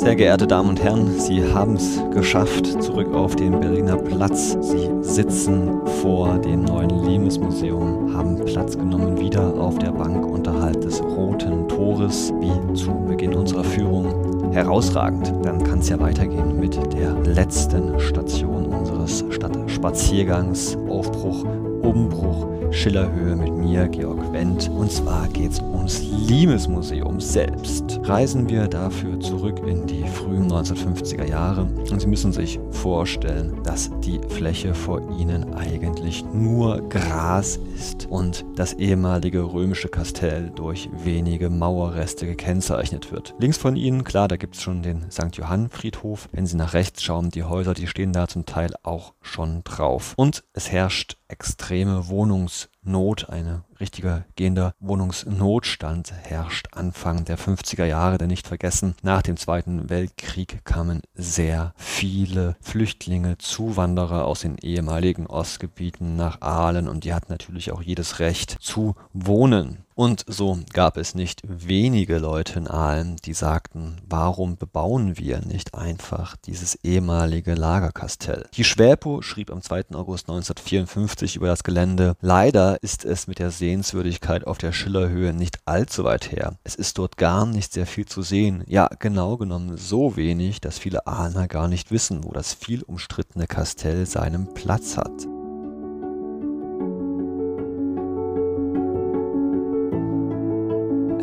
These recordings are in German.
Sehr geehrte Damen und Herren, Sie haben es geschafft, zurück auf den Berliner Platz. Sie sitzen vor dem neuen Limes-Museum, haben Platz genommen wieder auf der Bank unterhalb des Roten Tores, wie zu Beginn unserer Führung. Herausragend, dann kann es ja weitergehen mit der letzten Station unseres Stadtspaziergangs, Aufbruch, Umbruch Schillerhöhe mit mir, Georg Wendt. Und zwar geht es ums Limes-Museum selbst. Reisen wir dafür zurück in die frühen 1950er Jahre und Sie müssen sich vorstellen, dass die Fläche vor Ihnen eigentlich nur Gras ist und das ehemalige römische Kastell durch wenige Mauerreste gekennzeichnet wird. Links von Ihnen, klar, da gibt es schon den St. Johann Friedhof. Wenn Sie nach rechts schauen, die Häuser, die stehen da zum Teil auch schon drauf. Und es herrscht extreme Wohnungsnot, eine richtiger gehender Wohnungsnotstand herrscht Anfang der 50er Jahre, denn nicht vergessen, nach dem Zweiten Weltkrieg kamen sehr viele Flüchtlinge, Zuwanderer aus den ehemaligen Ostgebieten nach Aalen und die hatten natürlich auch jedes Recht zu wohnen. Und so gab es nicht wenige Leute in Aalen, die sagten, warum bebauen wir nicht einfach dieses ehemalige Lagerkastell? Die Schwäpo schrieb am 2. August 1954 über das Gelände, leider ist es mit der Sehenswürdigkeit auf der Schillerhöhe nicht allzu weit her. Es ist dort gar nicht sehr viel zu sehen, ja genau genommen so wenig, dass viele Ahner gar nicht wissen, wo das viel umstrittene Kastell seinen Platz hat.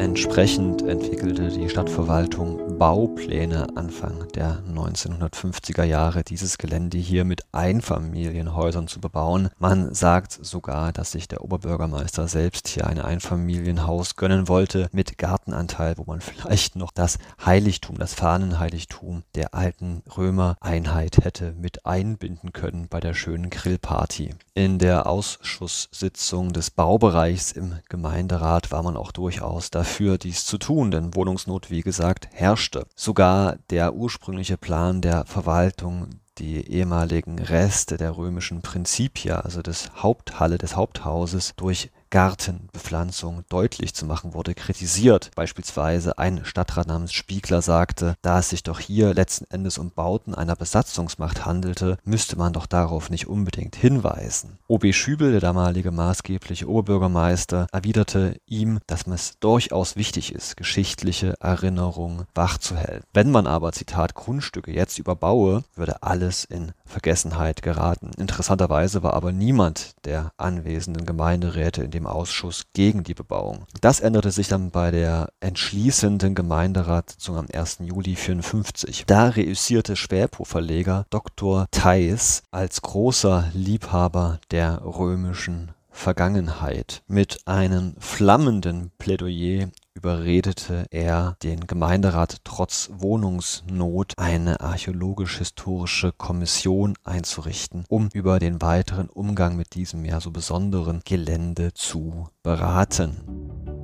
Entsprechend entwickelte die Stadtverwaltung Baupläne Anfang der 1950er Jahre, dieses Gelände hier mit Einfamilienhäusern zu bebauen. Man sagt sogar, dass sich der Oberbürgermeister selbst hier ein Einfamilienhaus gönnen wollte mit Gartenanteil, wo man vielleicht noch das Heiligtum, das Fahnenheiligtum der alten Römereinheit hätte mit einbinden können bei der schönen Grillparty. In der Ausschusssitzung des Baubereichs im Gemeinderat war man auch durchaus dafür, dafür, dies zu tun, denn Wohnungsnot, wie gesagt, herrschte. Sogar der ursprüngliche Plan der Verwaltung die ehemaligen Reste der römischen Principia, also des Haupthalle des Haupthauses, durch Gartenbepflanzung deutlich zu machen, wurde kritisiert. Beispielsweise ein Stadtrat namens Spiegler sagte, da es sich doch hier letzten Endes um Bauten einer Besatzungsmacht handelte, müsste man doch darauf nicht unbedingt hinweisen. OB Schübel, der damalige maßgebliche Oberbürgermeister, erwiderte ihm, dass es durchaus wichtig ist, geschichtliche Erinnerungen wachzuhalten. Wenn man aber, Zitat, Grundstücke jetzt überbaue, würde alles in Vergessenheit geraten. Interessanterweise war aber niemand der anwesenden Gemeinderäte in dem Ausschuss gegen die Bebauung. Das änderte sich dann bei der entschließenden Gemeinderatssitzung am 1. Juli 1954. Da reüssierte Schwäpo-Verleger Dr. Theis als großer Liebhaber der römischen Vergangenheit mit einem flammenden Plädoyer überredete er den Gemeinderat trotz Wohnungsnot eine archäologisch-historische Kommission einzurichten, um über den weiteren Umgang mit diesem ja so besonderen Gelände zu beraten.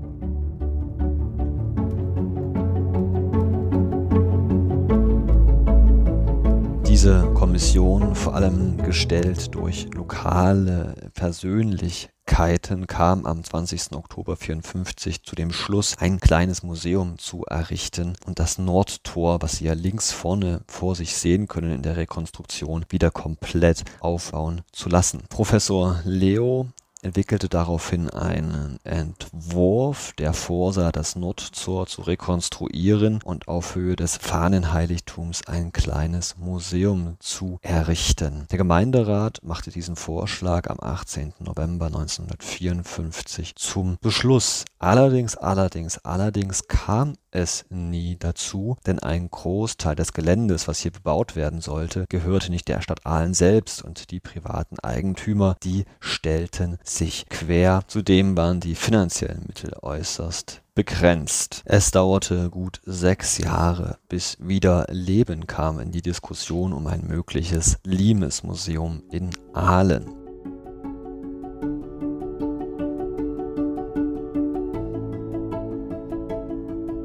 Diese Kommission, vor allem gestellt durch lokale Persönlichkeiten, Keiten kam am 20. Oktober 1954 zu dem Schluss, ein kleines Museum zu errichten und das Nordtor, was Sie ja links vorne vor sich sehen können in der Rekonstruktion, wieder komplett aufbauen zu lassen. Professor Leo entwickelte daraufhin einen Entwurf, der vorsah, das Nordtor zu rekonstruieren und auf Höhe des Fahnenheiligtums ein kleines Museum zu errichten. Der Gemeinderat machte diesen Vorschlag am 18. November 1954 zum Beschluss. Allerdings, allerdings, allerdings kam es nie dazu, denn ein Großteil des Geländes, was hier bebaut werden sollte, gehörte nicht der Stadt Aalen selbst und die privaten Eigentümer, die stellten sich quer. Zudem waren die finanziellen Mittel äußerst begrenzt. Es dauerte gut sechs Jahre, bis wieder Leben kam in die Diskussion um ein mögliches Limes-Museum in Aalen.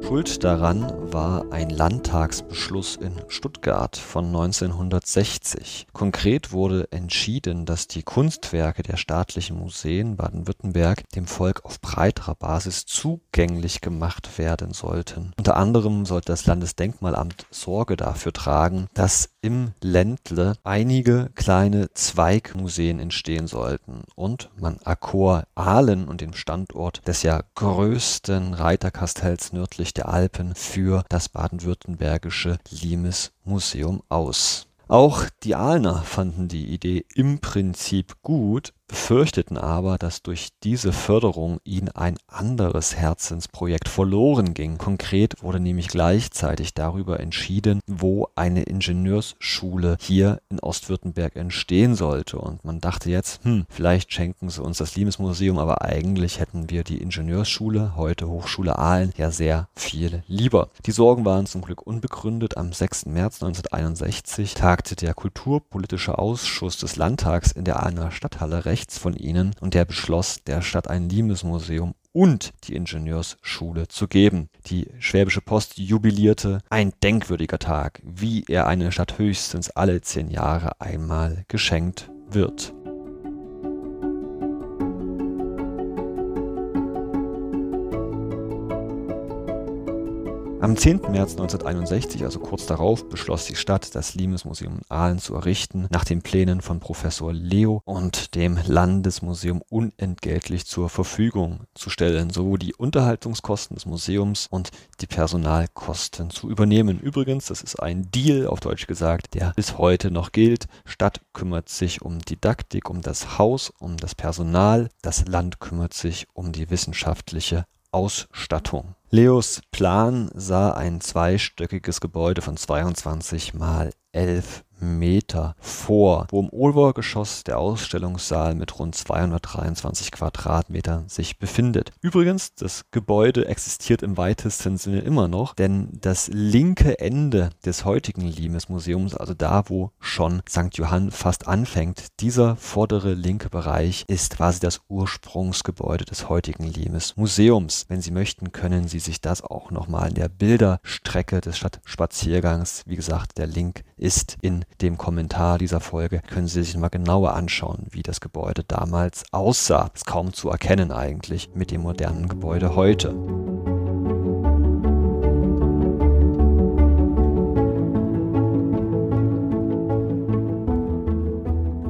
Schuld daran war ein Landtagsbeschluss in Stuttgart von 1960. Konkret wurde entschieden, dass die Kunstwerke der staatlichen Museen Baden-Württemberg dem Volk auf breiterer Basis zugänglich gemacht werden sollten. Unter anderem sollte das Landesdenkmalamt Sorge dafür tragen, dass im Ländle einige kleine Zweigmuseen entstehen sollten und man Akkord Aalen und den Standort des ja größten Reiterkastells nördlich der Alpen für das baden-württembergische Limes-Museum aus. Auch die Ahlner fanden die Idee im Prinzip gut, befürchteten aber, dass durch diese Förderung ihnen ein anderes Herzensprojekt verloren ging. Konkret wurde nämlich gleichzeitig darüber entschieden, wo eine Ingenieursschule hier in Ostwürttemberg entstehen sollte. Und man dachte jetzt, hm, vielleicht schenken sie uns das Liebesmuseum, aber eigentlich hätten wir die Ingenieursschule, heute Hochschule Aalen, ja sehr viel lieber. Die Sorgen waren zum Glück unbegründet. Am 6. März 1961 tagte der Kulturpolitische Ausschuss des Landtags in der Aalener Stadthalle recht rechts von ihnen und der beschloss, der Stadt ein Limesmuseum und die Ingenieursschule zu geben. Die Schwäbische Post jubilierte ein denkwürdiger Tag, wie er eine Stadt höchstens alle zehn Jahre einmal geschenkt wird. Am 10. März 1961, also kurz darauf, beschloss die Stadt, das Limes-Museum in Aalen zu errichten, nach den Plänen von Professor Leo und dem Landesmuseum unentgeltlich zur Verfügung zu stellen, sowohl die Unterhaltungskosten des Museums und die Personalkosten zu übernehmen. Übrigens, das ist ein Deal, auf Deutsch gesagt, der bis heute noch gilt. Stadt kümmert sich um Didaktik, um das Haus, um das Personal, das Land kümmert sich um die wissenschaftliche Ausstattung. Leos Plan sah ein zweistöckiges Gebäude von 22 mal 11 Meter vor, wo im Obergeschoss der Ausstellungssaal mit rund 223 Quadratmetern sich befindet. Übrigens, das Gebäude existiert im weitesten Sinne immer noch, denn das linke Ende des heutigen Limes-Museums, also da, wo schon St. Johann fast anfängt, dieser vordere linke Bereich ist quasi das Ursprungsgebäude des heutigen Limes-Museums. Wenn Sie möchten, können Sie sich das auch nochmal in der Bilderstrecke des Stadtspaziergangs, wie gesagt, der Link ist in dem Kommentar dieser Folge können Sie sich mal genauer anschauen, wie das Gebäude damals aussah. Ist kaum zu erkennen eigentlich mit dem modernen Gebäude heute.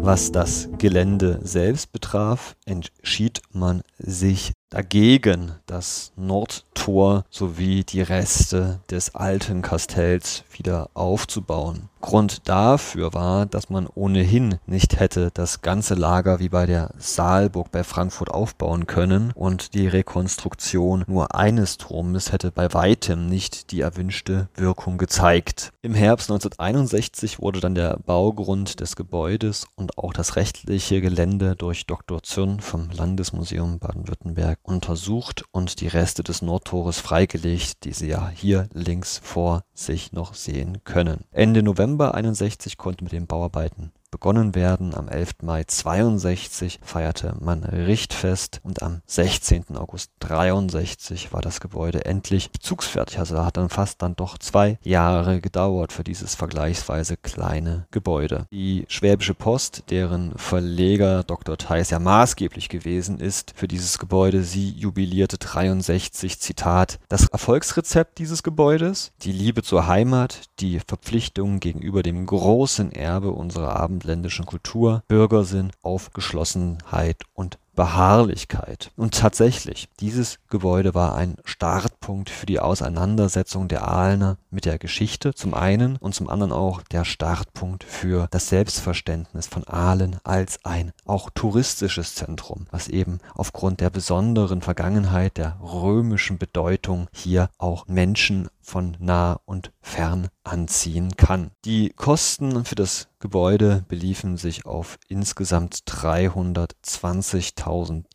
Was das Gelände selbst betraf, entschied man sich dagegen, das Nordtor sowie die Reste des alten Kastells wieder aufzubauen. Grund dafür war, dass man ohnehin nicht hätte das ganze Lager wie bei der Saalburg bei Frankfurt aufbauen können und die Rekonstruktion nur eines Turmes hätte bei weitem nicht die erwünschte Wirkung gezeigt. Im Herbst 1961 wurde dann der Baugrund des Gebäudes und auch das rechtliche Gelände durch Dr. Zürn vom Landesmuseum Baden-Württemberg untersucht und die Reste des Nordtores freigelegt, die Sie ja hier links vor sich noch sehen können. Ende November 61 konnte mit den Bauarbeiten begonnen werden. Am 11. Mai 62 feierte man Richtfest und am 16. August 63 war das Gebäude endlich bezugsfertig. Also da hat dann fast dann doch zwei Jahre gedauert für dieses vergleichsweise kleine Gebäude. Die Schwäbische Post, deren Verleger Dr. Theis ja maßgeblich gewesen ist für dieses Gebäude, sie jubilierte 63, Zitat, das Erfolgsrezept dieses Gebäudes, die Liebe zur Heimat, die Verpflichtung gegenüber dem großen Erbe unserer Abend abendländischen Kultur, Bürgersinn, Aufgeschlossenheit und Beharrlichkeit. Und tatsächlich, dieses Gebäude war ein Startpunkt für die Auseinandersetzung der Aalener mit der Geschichte zum einen und zum anderen auch der Startpunkt für das Selbstverständnis von Aalen als ein auch touristisches Zentrum, was eben aufgrund der besonderen Vergangenheit der römischen Bedeutung hier auch Menschen von nah und fern anziehen kann. Die Kosten für das Gebäude beliefen sich auf insgesamt 320.000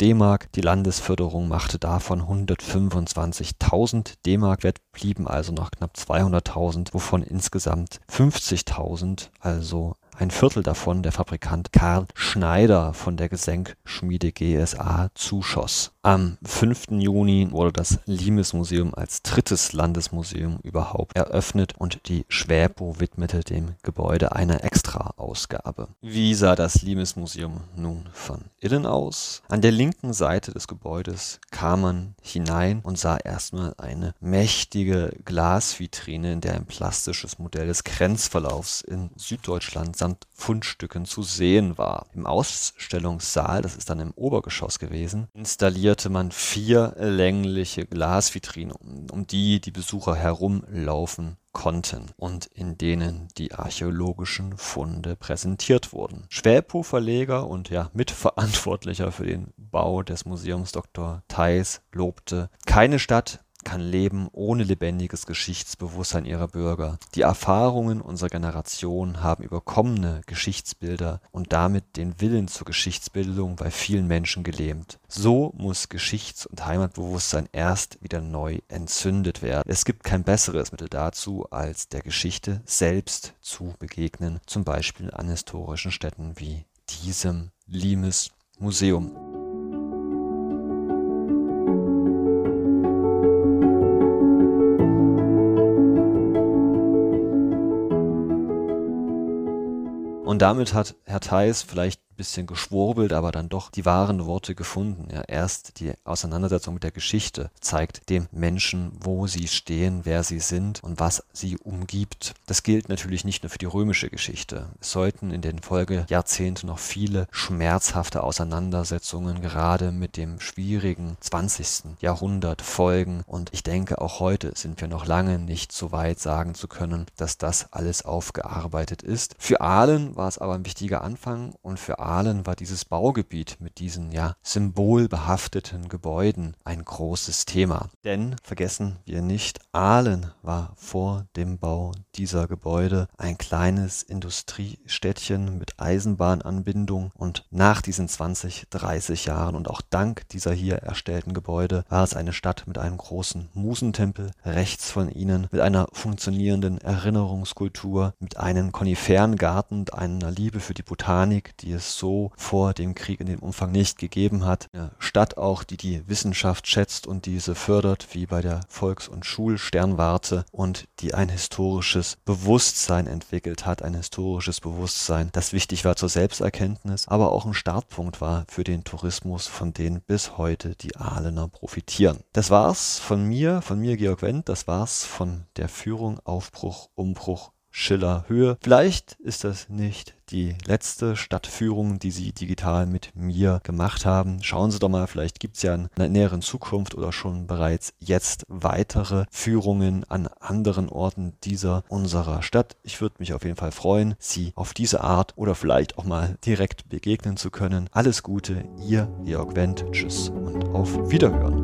D-Mark. Die Landesförderung machte davon 125.000 D-Mark wett, blieben also noch knapp 200.000, wovon insgesamt 50.000, also ein Viertel davon der Fabrikant Karl Schneider von der Gesenkschmiede GSA zuschoss. Am 5. Juni wurde das Limes-Museum als drittes Landesmuseum überhaupt eröffnet und die Schwäbo widmete dem Gebäude eine Extra-Ausgabe. Wie sah das Limes-Museum nun von innen aus? An der linken Seite des Gebäudes kam man hinein und sah erstmal eine mächtige Glasvitrine, in der ein plastisches Modell des Grenzverlaufs in Süddeutschland samt Fundstücken zu sehen war. Im Ausstellungssaal, das ist dann im Obergeschoss gewesen, installierte man vier längliche Glasvitrinen, um die die Besucher herumlaufen konnten und in denen die archäologischen Funde präsentiert wurden. Schwäpo Verleger und ja Mitverantwortlicher für den Bau des Museums Dr. Theis lobte, keine Stadt kann leben ohne lebendiges Geschichtsbewusstsein ihrer Bürger. Die Erfahrungen unserer Generation haben überkommene Geschichtsbilder und damit den Willen zur Geschichtsbildung bei vielen Menschen gelähmt. So muss Geschichts- und Heimatbewusstsein erst wieder neu entzündet werden. Es gibt kein besseres Mittel dazu, als der Geschichte selbst zu begegnen, zum Beispiel an historischen Städten wie diesem Limes Museum. Und damit hat Herr Theis vielleicht bisschen geschwurbelt, aber dann doch die wahren Worte gefunden. Ja, erst die Auseinandersetzung mit der Geschichte zeigt dem Menschen, wo sie stehen, wer sie sind und was sie umgibt. Das gilt natürlich nicht nur für die römische Geschichte. Es sollten in den Folgejahrzehnten noch viele schmerzhafte Auseinandersetzungen gerade mit dem schwierigen 20. Jahrhundert folgen und ich denke, auch heute sind wir noch lange nicht so weit sagen zu können, dass das alles aufgearbeitet ist. Für Ahlen war es aber ein wichtiger Anfang und für Aalen war dieses Baugebiet mit diesen ja symbolbehafteten Gebäuden ein großes Thema. Denn vergessen wir nicht, Aalen war vor dem Bau dieser Gebäude ein kleines Industriestädtchen mit Eisenbahnanbindung und nach diesen 20, 30 Jahren und auch dank dieser hier erstellten Gebäude war es eine Stadt mit einem großen Musentempel rechts von ihnen, mit einer funktionierenden Erinnerungskultur, mit einem Koniferengarten und einer Liebe für die Botanik, die es so vor dem Krieg in dem Umfang nicht gegeben hat. Eine Stadt auch, die die Wissenschaft schätzt und diese fördert, wie bei der Volks- und Schulsternwarte und die ein historisches Bewusstsein entwickelt hat, ein historisches Bewusstsein, das wichtig war zur Selbsterkenntnis, aber auch ein Startpunkt war für den Tourismus, von dem bis heute die Ahlener profitieren. Das war's von mir, von mir Georg Wendt, das war's von der Führung Aufbruch, Umbruch, Schiller Höhe. Vielleicht ist das nicht die letzte Stadtführung, die Sie digital mit mir gemacht haben. Schauen Sie doch mal, vielleicht gibt es ja in der näheren Zukunft oder schon bereits jetzt weitere Führungen an anderen Orten dieser unserer Stadt. Ich würde mich auf jeden Fall freuen, Sie auf diese Art oder vielleicht auch mal direkt begegnen zu können. Alles Gute, Ihr Georg Wendt. Tschüss und auf Wiederhören.